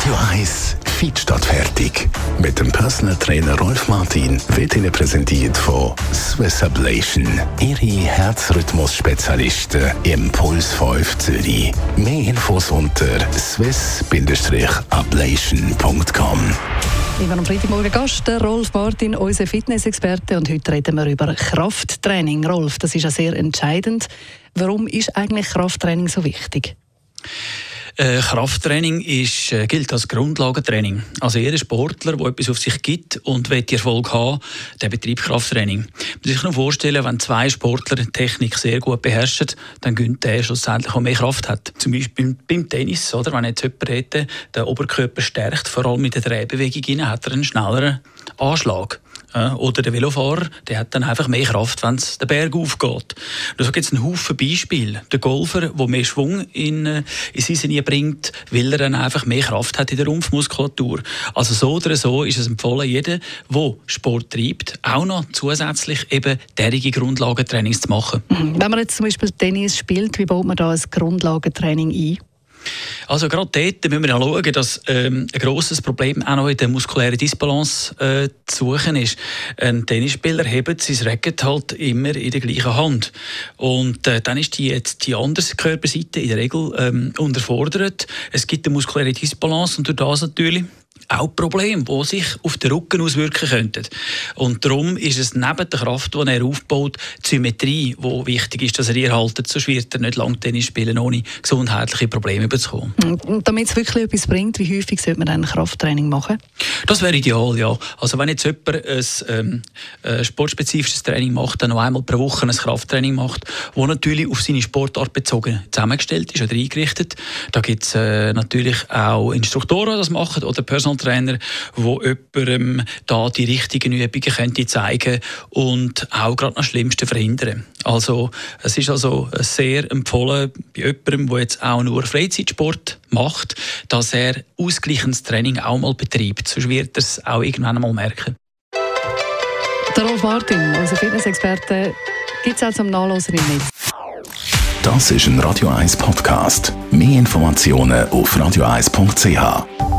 Radio 1 Feed statt fertig. Mit dem Personal Trainer Rolf Martin wird Ihnen präsentiert von Swiss Ablation. Ihre Herzrhythmus-Spezialisten im Puls 5 Zürich. Mehr Infos unter swiss-ablation.com. Ich bin am Freitagmorgen Gast, der Rolf Martin, unser Fitnessexperte. Und heute reden wir über Krafttraining. Rolf, das ist ja sehr entscheidend. Warum ist eigentlich Krafttraining so wichtig? Äh, Krafttraining ist, äh, gilt als Grundlagentraining. Also jeder Sportler, der etwas auf sich gibt und will Erfolg haben, der betreibt Krafttraining. Man muss sich nur vorstellen, wenn zwei Sportler die Technik sehr gut beherrschen, dann gönnt der schlussendlich auch mehr Kraft hat. Zum Beispiel beim Tennis, oder? wenn jetzt jemand hätte, den Oberkörper stärkt, vor allem mit der Drehbewegung, hat er einen schnelleren Anschlag. Oder der Velofahrer, der hat dann einfach mehr Kraft, wenn es den Berg aufgeht. Da gibt es einen Haufen Beispiele. Der Golfer, der mehr Schwung in, äh, in seine Linie bringt, weil er dann einfach mehr Kraft hat in der Rumpfmuskulatur. Also so oder so ist es empfohlen, jeder, der Sport treibt, auch noch zusätzlich eben derige Grundlagentrainings zu machen. Wenn man jetzt zum Beispiel Tennis spielt, wie baut man da ein Grundlagentraining ein? Also gerade dort müssen wir schauen, dass ähm, ein grosses Problem auch noch in der muskulären Disbalance äh, zu suchen ist. Ein Tennisspieler hebt sein Racket halt immer in der gleichen Hand. Und äh, dann ist die, jetzt die andere Körperseite in der Regel ähm, unterfordert. Es gibt eine muskuläre Disbalance und durch das natürlich auch Probleme, die sich auf den Rücken auswirken könnten. Und darum ist es neben der Kraft, die er aufbaut, die Symmetrie, die wichtig ist, dass er ihr haltet, sonst wird er nicht lang Tennis spielen, ohne gesundheitliche Probleme zu bekommen. Und damit es wirklich etwas bringt, wie häufig sollte man dann Krafttraining machen? Das wäre ideal, ja. Also wenn jetzt jemand ein, ähm, ein sportspezifisches Training macht, dann noch einmal pro Woche ein Krafttraining macht, das natürlich auf seine Sportart bezogen zusammengestellt ist oder eingerichtet. Da gibt es äh, natürlich auch Instruktoren, die das machen oder Personal Trainer, wo jemandem da die richtigen Übungen könnte zeigen und auch gerade das Schlimmste verhindern. Also es ist also sehr empfohlen bei jemandem, der jetzt auch nur Freizeitsport macht, dass er ausgleichendes Training auch mal betreibt. Sonst wird er es auch irgendwann einmal merken. Der Rolf Martin, unser Fitnessexperte, gibt es auch zum Nachlesen im Netz. Das ist ein Radio 1 Podcast. Mehr Informationen auf radio1.ch.